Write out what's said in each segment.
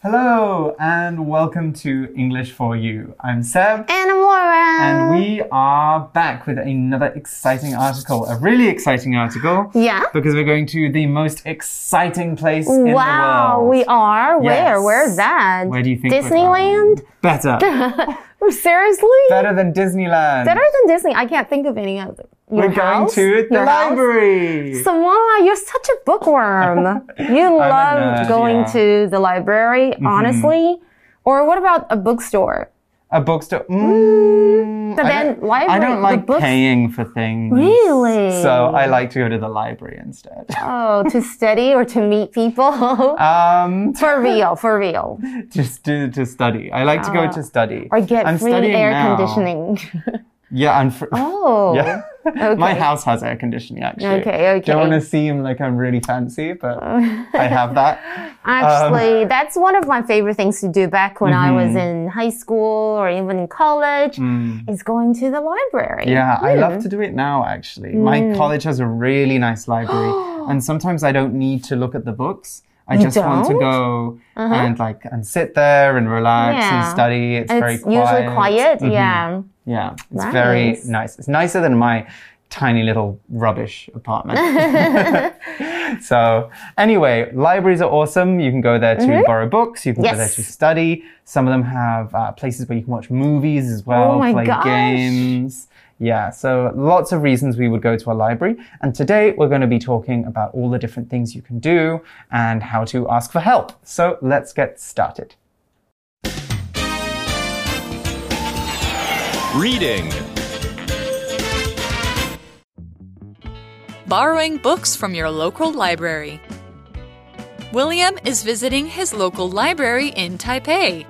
Hello and welcome to English for You. I'm Seb. And I'm Laura. And we are back with another exciting article, a really exciting article. Yeah. Because we're going to the most exciting place in wow, the world. we are. Where? Where's that? Where do you think? Disneyland? Better. Seriously? Better than Disneyland. Better than Disney. I can't think of any other. Your we're going house? to the Your library. Samoa, you're such a bookworm. You love nerd, going yeah. Mm-hmm. to the library, honestly. Or what about a bookstore? A bookstore. Mm, But then don't- library- I don't like paying for things. Really? So I like to go to the library instead. Oh, to study or to meet people? Um, for real, for real. just to, to study. I like to go to study. Uh, Or get I'm free studying air now. conditioning. Yeah, and for, Oh. yeah. My house has air conditioning actually. Okay, okay. Don't want to seem like I'm really fancy, but I have that. Actually, Um, that's one of my favorite things to do back when I was in high school or even in college is going to the library. Mm. Yeah, I Hmm. love to do it now actually. My college has a really nice library, and sometimes I don't need to look at the books. I You just want to don't? go and like and sit there and relax and study. It's And very it's quiet. usually quiet. Mhm. Yeah. Yeah, it's very Nice. nice. It's nicer than my tiny little rubbish apartment. so, anyway, libraries are awesome. You can go there to borrow books, you can go there. To study. Some of them have uh, places where you can watch movies as well, Oh my play gosh. games. Yeah, so lots of reasons we would go to a library. And today we're going to be talking about all the different things you can do and how to ask for help. So, let's get started. Reading. Borrowing books from your local library. William is visiting his local library in Taipei.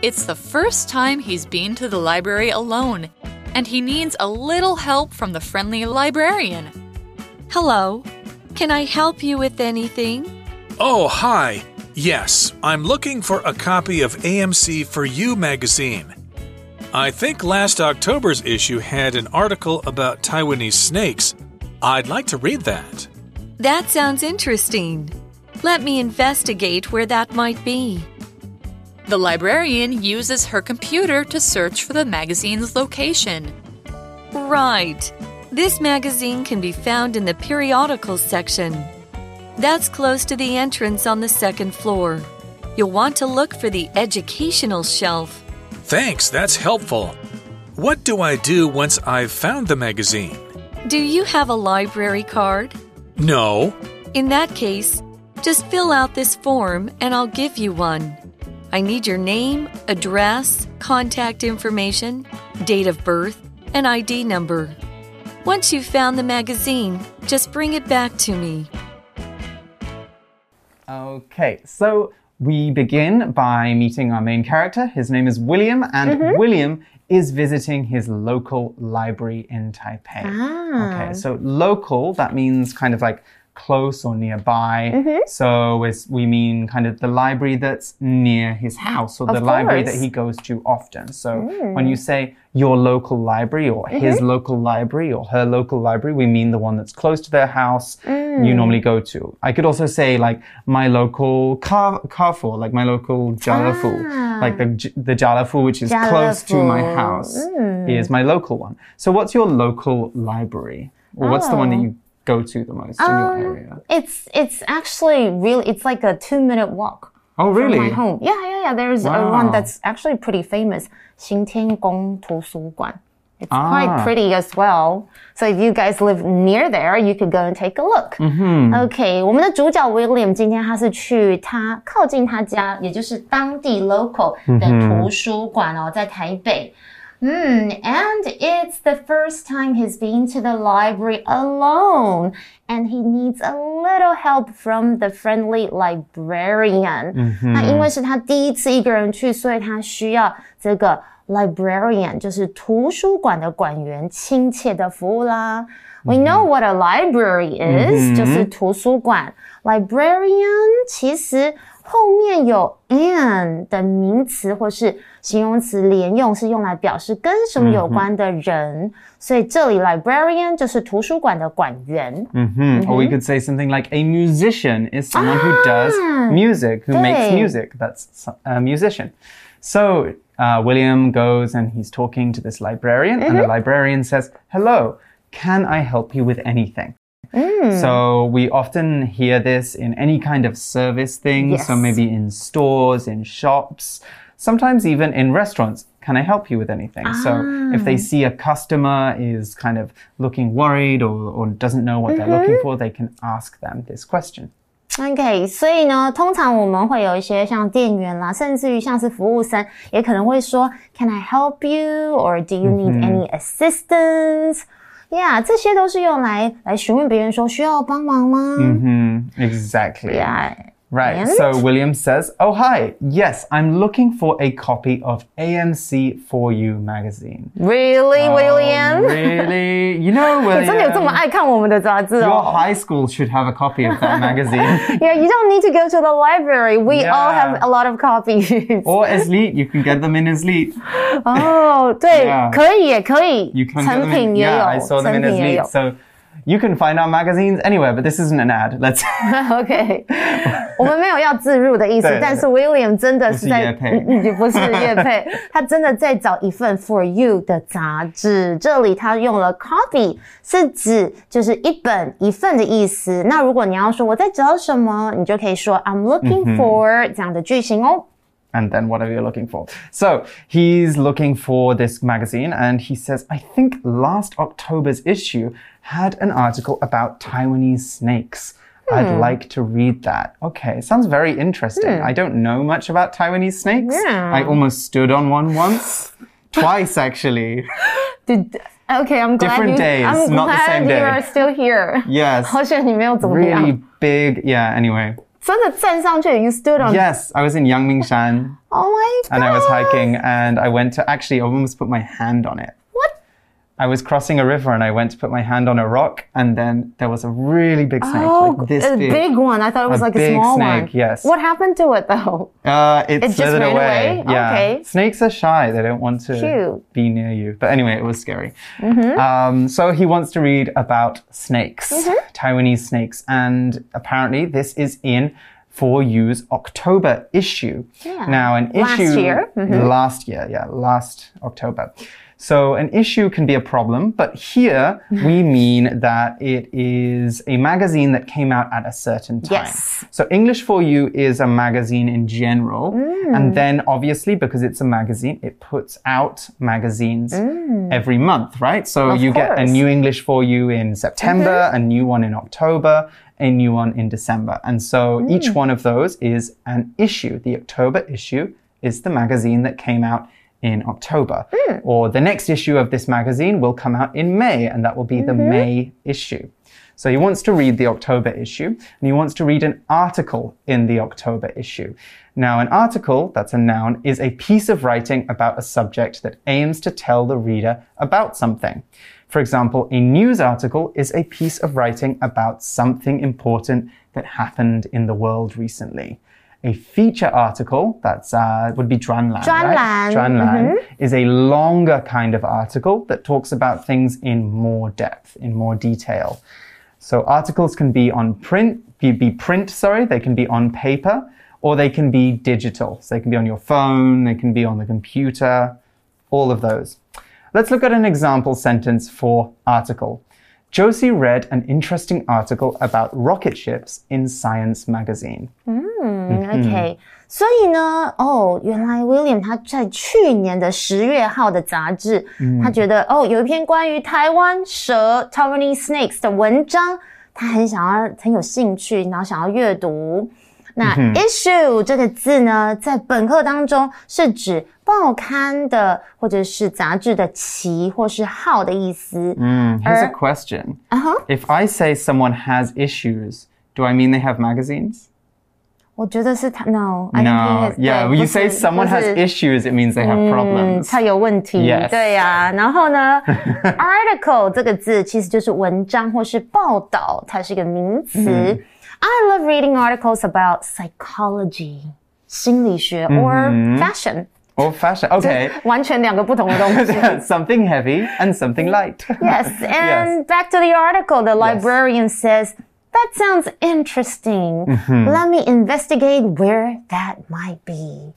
It's the first time he's been to the library alone, and he needs a little help from the friendly librarian. Hello. Can I help you with anything? Oh, hi. Yes, I'm looking for a copy of AMC for You magazine. I think last October's issue had an article about Taiwanese snakes. I'd like to read that. That sounds interesting. Let me investigate where that might be. The librarian uses her computer to search for the magazine's location. Right. This magazine can be found in the periodicals section. That's close to the entrance on the second floor. You'll want to look for the educational shelf. Thanks, that's helpful. What do I do once I've found the magazine? Do you have a library card? No. In that case, just fill out this form and I'll give you one. I need your name, address, contact information, date of birth, and ID number. Once you've found the magazine, just bring it back to me. Okay, so we begin by meeting our main character. His name is William, and Mm-hmm. William is visiting his local library in Taipei. Ah. Okay, so local, that means kind of like close or nearby. Mm-hmm. So it's, we mean kind of the library that's near his house or the Of library that. Mm. he goes to often. So when you say your local library or Mm-hmm. his local library or her local library, we mean the one that's close to their house Mm. you normally go to. I could also say like my local car Carrefour, like my local Jalafu, like the the Jalafu which is close to my Jalafu. house. Is my local one. So what's your local library? Or what's the one that you go to the most in your area? It's it's actually really it's like a two minute walk Oh from really? my home. Yeah, yeah, yeah. There's a Wow. one that's actually pretty famous, 新天宫图书馆. It's Ah. quite pretty as well. So if you guys live near there, you could go and take a look. OK，我们的主角 William 今天他是去他靠近他家，也就是当地 local 的图书馆哦，在台北。Hmm, and it's the first time he's been to the library alone, and he needs a little help from the friendly librarian. 那因为是他第一次一个人去，所以他需要这个 librarian，就是图书馆的馆员亲切的服务啦。 We know what a library is，、就是图书馆。Librarian 其实 后面有 an 的名词或是形容词连用，是用来表示跟什么有关的人。所以这里 librarian 就是图书馆的馆员。 hmm Or we could say something like a musician is someone who does music, who makes 对。 music. That's so- a musician. So uh, William goes and he's talking to this librarian, and the librarian says, Hello, can I help you with anything? So we often hear this in any kind of service thing. So Yes. maybe in stores, in shops, sometimes even in restaurants. Can I help you with anything? So if they see a customer is kind of looking worried or, or doesn't know what they're looking for, they can ask them this question. OK，所以呢，通常我们会有一些像店员啦，甚至于像是服务生，也可能会说 Can I help you? or Do you need any assistance? Yeah，这些都是用来来询问别人说需要帮忙吗？嗯哼，Exactly。Right. And? So William says, Oh, hi. Yes, I'm looking for a copy of AMC For You magazine. Really, oh, William? Really? You know, William. your oh. high school should have a copy of that magazine. yeah, you don't need to go to the library. We yeah. all have a lot of copies. or Eslite. You can get them in Eslite. oh, 对, yeah. 可以也可以。You can 成品也有, yeah, I saw them in Eslite. So, you can find our magazines anywhere, but this isn't an ad. Let's OK，我们没有要自入的意思对对，对但是 William 真的是在不是业配嗯嗯不是叶配，他真的在找一份 For You 的杂志。这里他用了 copy，是指就是一本一份的意思。那如果你要说我在找什么，你就可以说 I'm looking for、这样的句型哦。 and then whatever you're looking for. So he's looking for this magazine and he says, I think last October's issue had an article about Taiwanese snakes. I'd like to read that. Okay, sounds very interesting. I don't know much about Taiwanese snakes. Yeah. I almost stood on one once. Twice, actually. Did Okay, I'm glad Different you, days, I'm not the glad same you day. are still here. Yes. 好险你没有怎么样 Really big. Yeah, anyway. 真的站上去，You stood on. Yes, I was in Yangmingshan Oh my god. and I was hiking and I went to actually I almost put my hand on it. I was crossing a river and I went to put my hand on a rock and then there was a really big snake, Oh, like this a big. big one. I thought it was A like a big small snake, one. yes. What happened to it though? Uh, it, It just slithered ran away. away? Yeah. Okay. Snakes are shy; they don't want to Cute. be near you. But anyway, it was scary. Mm-hmm. Um, so he wants to read about snakes, Taiwanese snakes, and apparently this is in for You's October issue. Yeah. Now, an issue Last year. Mm-hmm. last year, yeah, last October. So an issue can be a problem, but here we mean that it is a magazine that came out at a certain time. Yes. So English for You is a magazine in general, Mm. and then obviously because it's a magazine, it puts out magazines every month, right? So Mm. Of you get a. New English for You in September, a new one in October, a new one in December, and so Mm. each one of those is an issue. The October issue is the magazine that came out in October. Hmm. Or the next issue of this magazine will come out in May, and that will be the Mm-hmm. May issue. So he wants to read the October issue, and he wants to read an article in the October issue. Now, an article, that's a noun, is a piece of writing about a subject that aims to tell the reader about something. For example, a news article is a piece of writing about something important that happened in the world recently a feature article, that's uh, would be Zhuanlan. Zhuanlan. Right? Mm -hmm. is a longer kind of article that talks about things in more depth, in more detail. So articles can be on print, be, be print, sorry, they can be on paper, or they can be digital. So they can be on your phone, they can be on the computer, all of those. Let's look at an example sentence for article. Josie read an interesting article about rocket ships in Science magazine. Mm. 嗯，OK，所以呢，哦，原来 William 他在去年的十月号的杂志，他觉得哦，有一篇关于台湾蛇 Taiwanese snakes 的文章，他很想要，很有兴趣，然后想要阅读。那 issue 这个字呢，在本课当中是指报刊的或者是杂志的期或是号的意思。嗯、mm,，Here's a Er- question. Uh huh.，If I say someone has issues, do I mean they have magazines? 我觉得是他 no，I No. think it's- Yeah, 对 when you 不 say 是 someone 不 has 是 issues, it means they have 嗯， problems. 他有问题 Yes 对呀、然后呢，article 这个字其实就是文章或是报道，它是一个名词。 I love reading articles about psychology, 心理学 or fashion. Or fashion. Okay. 完全两个不同的东西。 something heavy and something light. Yes, and back to the article, the librarian says, That sounds interesting. Mm-hmm. Let me investigate where that might be.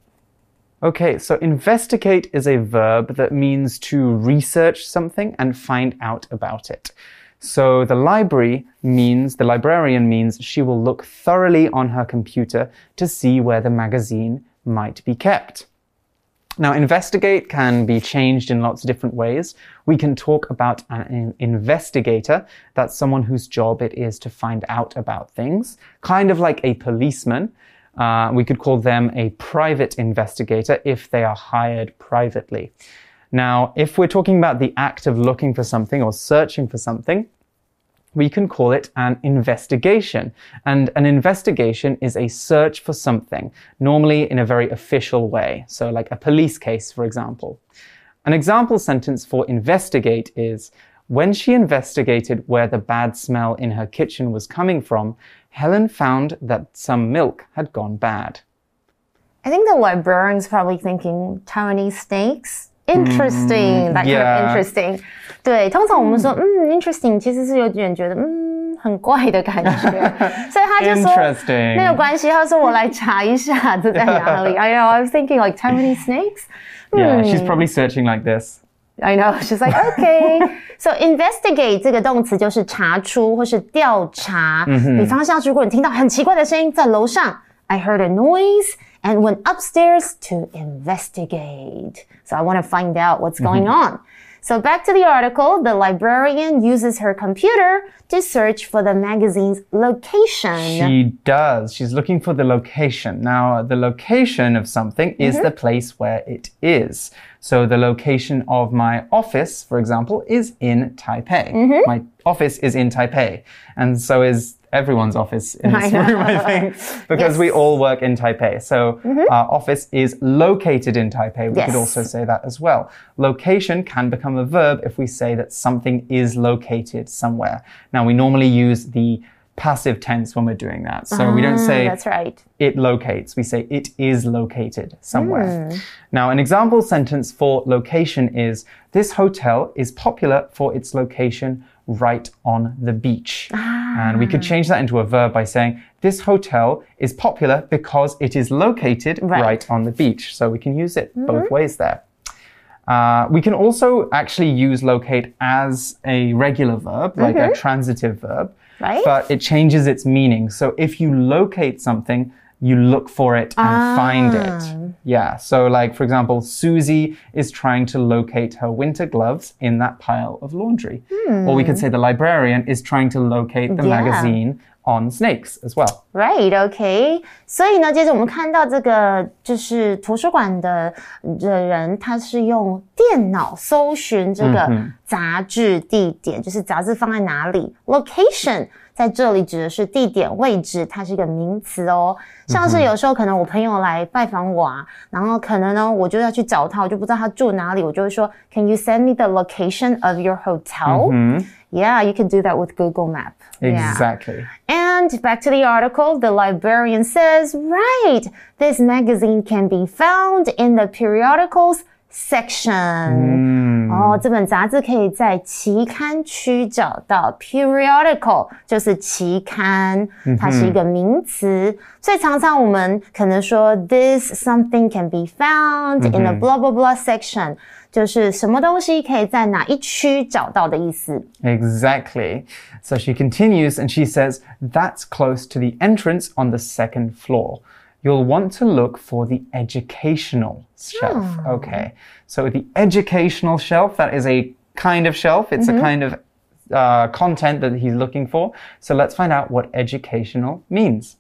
Okay, so investigate is a verb that means to research something and find out about it. So the library means, the librarian means she will look thoroughly on her computer to see where the magazine might be kept. Now, investigate can be changed in lots of different ways. We can talk about an investigator. That's someone whose job it is to find out about things, kind of like a policeman. Uh, we could call them a private investigator if they are hired privately. Now, if we're talking about the act of looking for something or searching for something, we can call it an investigation. And an investigation is a search for something, normally in a very official way. So, like a police case, for example. An example sentence for investigate is When she investigated where the bad smell in her kitchen was coming from, Helen found that some milk had gone bad. I think the librarian's probably thinking Taiwanese snakes Interesting, that kind yeah. of interesting. 对，通常我们说嗯 interesting，其实是有点觉得嗯很怪的感觉，所以他就说 Interesting. 没有关系。他说我来查一下这在哪里。I know, I was thinking like Taiwanese snakes. Yeah, she's probably searching like this. I know. She's like, okay. So investigate 这个动词就是查出或是调查。比方像如果你听到很奇怪的声音在楼上，I heard a noise And went upstairs to investigate. So I want to find out what's mm-hmm. going on. So back to the article, the librarian uses her computer to search for the magazine's location. She does. She's looking for the location. Now, the location of something is mm-hmm. the place where it is. So, the location of my office, for example, is in Taipei. Mm-hmm. My office is in Taipei. And so is everyone's office in this I room, I think, because we all work in Taipei. So, mm-hmm. our office is located in Taipei. We could also say that as well. Location can become a verb if we say that something is located somewhere. Now, we normally use the passive tense when we're doing that. So we don't Ah, say That's right. it locates. We say it is located somewhere. Mm. Now, an example sentence for location is This hotel is popular for its location right on the beach. Ah, And we could mm. change that into a verb by saying This hotel is popular because it is located Right. right, on the beach. So we can use it mm-hmm. both ways there. Uh, we can also actually use locate as a regular verb, like a mm-hmm. transitive verb, Right. but it changes its meaning. So if you locate something, you look for it and find it. Yeah. So, like, for example, Susie is trying to locate her winter gloves in that pile of laundry. Or we could say the librarian is trying to locate the Yeah. magazine on snakes as well. Right, OK。所以呢，接着我们看到这个就是图书馆的的人，他是用电脑搜寻这个杂志地点，就是杂志放在哪里，location。 在这里指的是地点位置，它是一个名词哦。像是有时候可能我朋友来拜访我啊，然后可能呢我就要去找他，我就不知道他住哪里，我就会说，Can you send me the location of your hotel? Yeah, you can do that with Google Map. Yeah. Exactly. And back to the article, the librarian says, right, this magazine can be found in the periodicals section. 哦，这本杂志可以在期刊区找到。Periodical 就是期刊，它是一个名词，所以常常我们可能说 this something can be found in the blah blah blah section，就是什么东西可以在哪一区找到的意思。 Exactly. So she continues and she says, That's close to the entrance on the second floor. You'll want to look for the educational shelf. Okay. So the educational shelf, that is a kind of shelf. It's a kind of uh, content that he's looking for. So let's find out what educational means.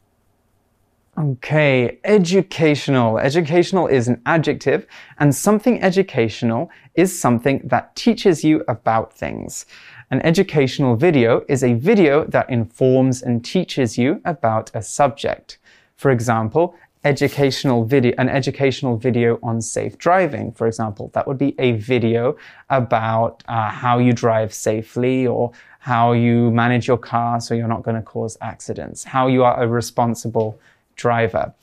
Okay, educational. Educational is an adjective, and something educational is something that teaches you about things. An educational video is a video that informs and teaches you about a subject. For example, educational video, an educational video on safe driving, for example, that would be a video about uh, how you drive safely or how you manage your car so you're not going to cause accidents, how you are a responsible driver.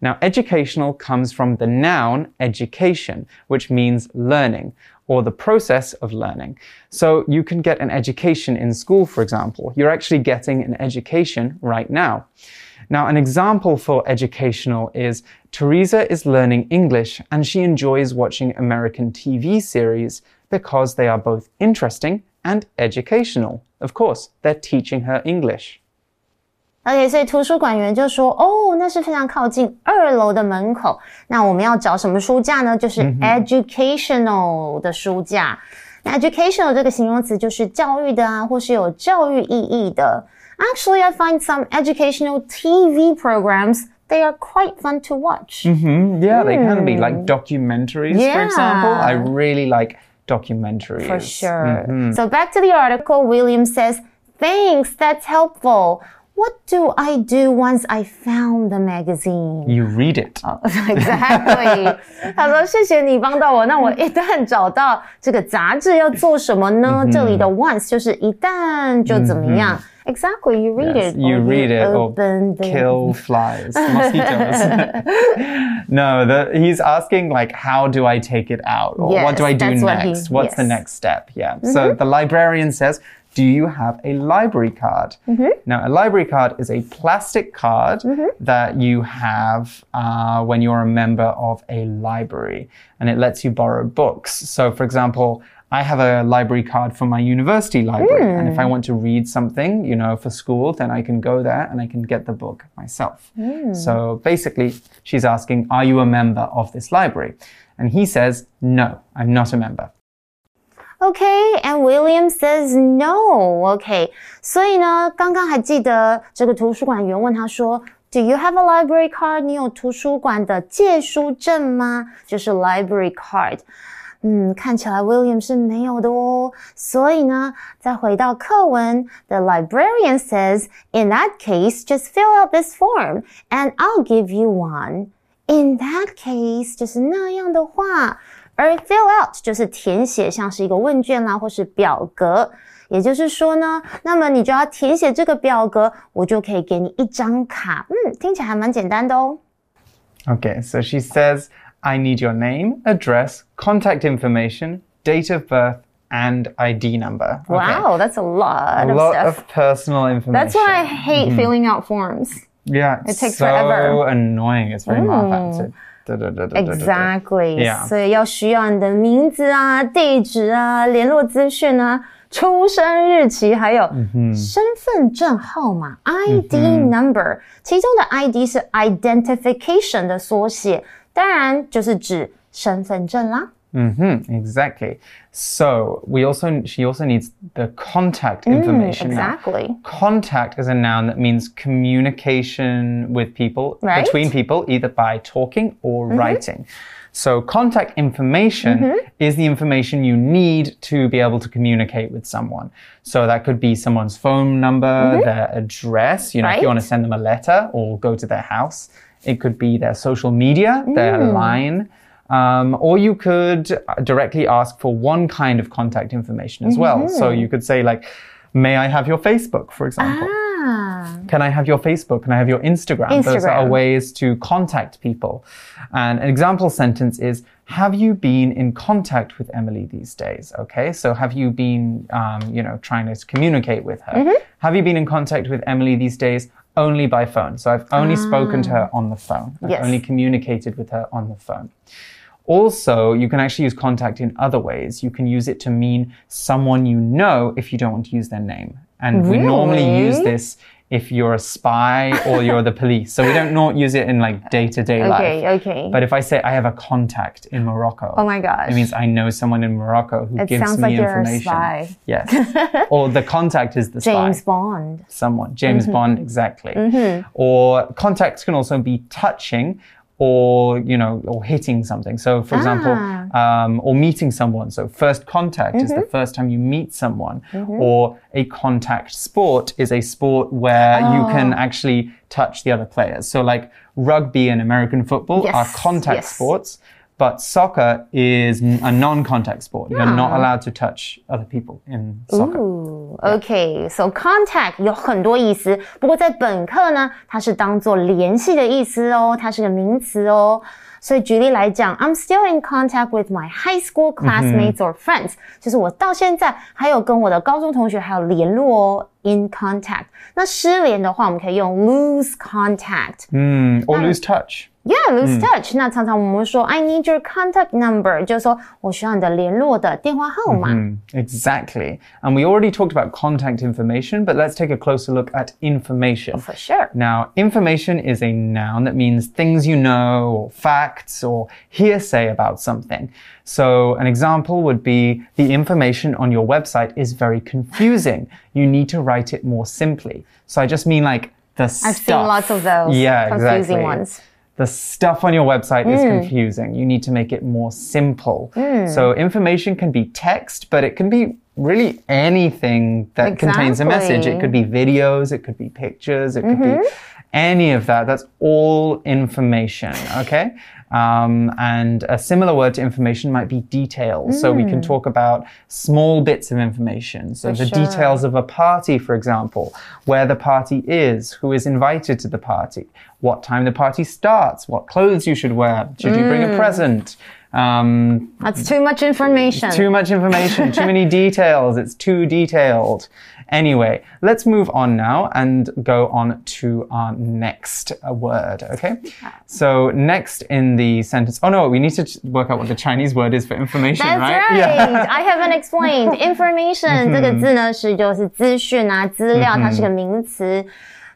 Now, educational comes from the noun education, which means learning or the process of learning. So you can get an education in school, for example. You're actually getting an education right now. Now, an example for educational is Teresa is learning English and she enjoys watching American TV series because they are both interesting and educational. Of course, they're teaching her English. OK，所以图书馆员就说：“哦，那是非常靠近二楼的门口。那我们要找什么书架呢？就是 educational 的书架。那 educational 这个形容词就是教育的啊，或是有教育意义的。 Actually, I find some educational TV programs they are quite fun to watch. Mm-hmm. Yeah, they can be like documentaries, for Yeah. example. I really like documentaries. For sure. So back to the article, William says, Thanks, that's helpful. What do I do once I found the magazine? You read it. exactly. 他说：“谢谢你帮到我。那我一旦找到这个杂志要做什么呢？这里的 once 就是一旦就怎么样。 Exactly, you read Yes, it. you read it or open the- kill flies, mosquitoes. no, the, he's asking like, how do I take it out, or what do I do that's what he- next? What's the yes. Mm-hmm. next step? Yeah. So the librarian says, do you have a library card? Mm-hmm. Now, a library card is a plastic card Mm-hmm. that you have uh, when you're a member of a library, and it lets you borrow books. So, for example, I have a library card for my university library, and if I Hmm. want to read something, you know, for school, then I can go there and I can get the book myself. Hmm. So basically, she's asking, Are you a member of this library? And he says, No, I'm not a member. Okay, and William says no. Okay，所以呢，刚刚还记得这个图书馆员问他说：“Do you have a library card？你有图书馆的借书证吗？”就是 library card。 嗯，看起来 William 是没有的哦。所以呢，再回到课文，The librarian says, "In that case, just fill out this form, and I'll give you one." In that case，就是那样的话。而 fill out 就是填写，像是一个问卷啦，或是表格。也就是说呢，那么你就要填写这个表格，我就可以给你一张卡。嗯，听起来还蛮简单的哦。 Okay, so she says, I need your name, address, contact information, date of birth, and ID number. Okay. Wow, that's a lot A of lot stuff. of personal information. That's why I hate filling out forms. Yeah, it's It takes so forever. Mm. annoying. It's very hard. Exactly. Yeah. 所以要需要你的名字啊、地址啊、联络资讯啊、出生日期，还有身份证号码 （ID number）。其中的 ID 是 identification 的缩写， 当然就是指身份证啦。 hmm exactly. So we also she also needs the contact information. now. Exactly. Contact is a noun that means communication with people, Right. between people, either by talking or writing. So, contact information is the information you need to be able to communicate with someone. So, that could be someone's phone number, their address, you know, if you Right. want to send them a letter or go to their house. It could be their social media, their line. Um, or you could directly ask for one kind of contact information as well. So you could say, like, may I have your Facebook, for example? Ah, Can I have your Facebook? Can I have your Instagram? Those are ways to contact people. And an example sentence is Have you been in contact with Emily these days? Okay, so have you been, um, you know, trying to communicate with her? Mm-hmm. Have you been in contact with Emily these days? Only by phone. So I've only spoken to her on the phone. I've Ah. Yes. only communicated with her on the phone. Also, you can actually use contact in other ways. You can use it to mean someone you know if you don't want to use their name. And we normally use this if you're a spy or you're the police. So we don't not use it in like day to day okay, life. okay. Okay. But if I say I have a contact in Morocco, Oh my gosh. it means I know someone in Morocco who It gives sounds me like you're a information. spy. Yes. or the contact is the spy James Bond. someone. James Mm-hmm. Bond, exactly. Or contacts can also be touching or, you know, or hitting something. So, for example, Ah. um, or meeting someone. So, first contact is Mm-hmm. the first time you meet someone. Or a contact sport is a sport where you can Oh. actually touch the other players. So, like rugby and American football Yes, are contact yes. sports. But soccer is n- a non-contact sport. You're not Ah. allowed to touch other people in soccer. Ooh, OK, so contact 有很多意思，不过在本课呢，它是当做联系的意思哦，它是个名词哦。所以举例来讲，I'm still in contact with my high school classmates or friends，、就是我到现在还有跟我的高中同学还有联络哦，in contact。那失联的话，我们可以用 lose contact。 Mm, or lose touch. Yeah, lose touch、那常常我们会说 I need your contact number，就是说我需要你的联络的电话号码。 Mm, exactly. And we already talked about contact information, but let's take a closer look at information. For sure. Now, information is a noun that means things you know, or facts, or hearsay about something. So, an example would be the information on your website is very confusing. You need to write it more simply. So, I just mean like the I've stuff. seen lots of those Yeah, confusing exactly. ones. The stuff on your website is hmm. confusing. You need to make it more simple. Hmm. So, information can be text, but it can be really anything that contains a message. It could be videos, it could be pictures, it could be mm-hmm. any of that. That's all information, okay? Um, and a similar word to information might be details. So we can talk about small bits of information. So the sure. details of a party, for example, where the party is, who is invited to the party, what time the party starts, what clothes you should wear, should you bring a present? Um, That's too much information. too much information, too many details. It's too detailed. Anyway, let's move on now and go on to our next uh, word, okay? So, next in the sentence, oh no, we need to ch- work out what the Chinese word is for information, That's right? right. I haven't explained. Information 这个字呢是就是资讯啊、资料，它是个名词。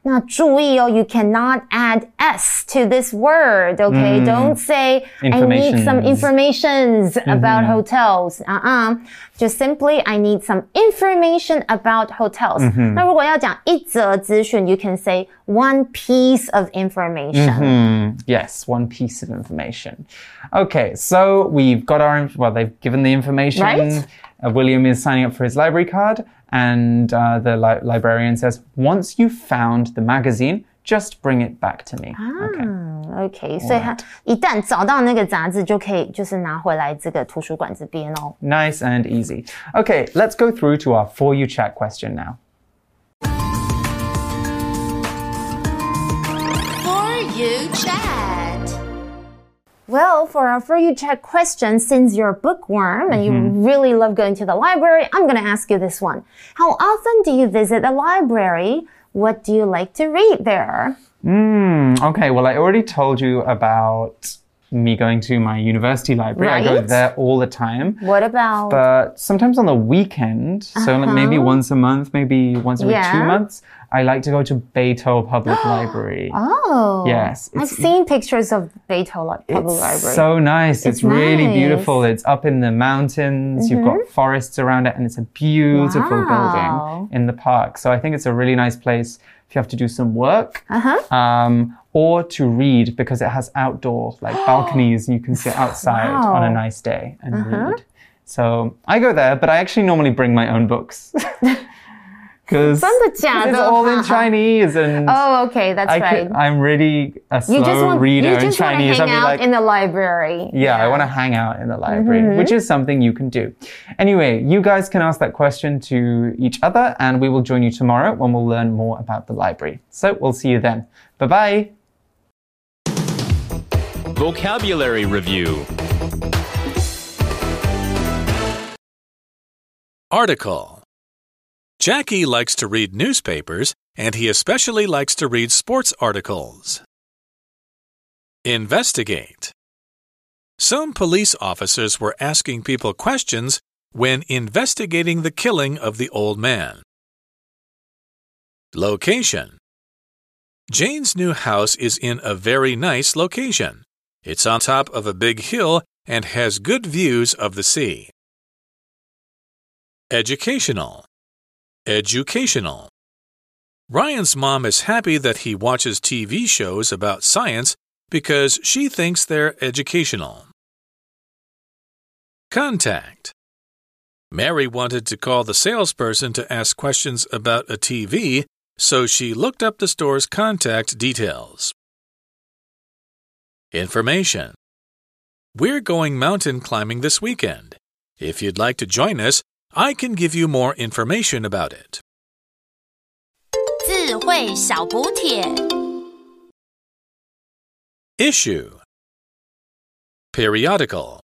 那注意哦，you cannot add s to this word. Okay, don't say I need some informations about hotels. 啊啊，就 simply I need some information about hotels. 那如果要讲一则资讯，you can say one piece of information. Hmm, yes, one piece of information. Okay, so we've got our, inf- well, they've given the information. Right. Uh, William is signing up for his library card, and uh, the li- librarian says, once you've found the magazine, just bring it back to me. Okay. OK，所以他一旦找到那个杂志，就可以就是拿回来这个图书馆这边哦。 Nice and easy. Okay, let's go through to our For You Chat question now. For you chat. Well, for our For You Chat question, since you're a bookworm and you really love going to the library, I'm going to ask you this one. How often do you visit the library? What do you like to read there? Hmm, okay, well, I already told you about me going to my university library. I go there all the time. What about But sometimes on the weekend, so like maybe once a month, maybe once every two Uh-huh. Months, I like to go to Beitou Public Library. Oh, Yes, I've seen pictures of Beitou Li- Public It's Library. so nice. It's, It's really nice. Mm-hmm. beautiful. It's up in the mountains. You've got forests around it, and it's a beautiful Wow. building in the park. So I think it's a really nice place if you have to do some work Uh-huh. um, or to read because it has outdoor like balconies and you can sit outside wow. on a nice day and uh -huh. read. So I go there, but I actually normally bring my own books. Because it's all in uh-huh. Chinese and oh, okay, that's I right. Could, I'm really a slow you just want, reader you just in Chinese. Hang I'll out like, in the library. Yeah, yeah. I want to hang out in the library, mm -hmm. which is something you can do. Anyway, you guys can ask that question to each other, and we will join you tomorrow when we'll learn more about the library. So we'll see you then. Bye bye. Vocabulary Review Article Jackie likes to read newspapers, and he especially likes to read sports articles. Investigate. Some police officers were asking people questions when investigating the killing of the old man. Location Jane's new house is in a very nice location. It's on top of a big hill and has good views of the sea. Educational. Educational. Ryan's mom is happy that he watches TV shows about science because she thinks they're educational. Contact. Mary wanted to call the salesperson to ask questions about a TV, so she looked up the store's contact details. Information. We're going mountain climbing this weekend. If you'd like to join us, I can give you more information about it. 智慧小补帖。 Issue Periodical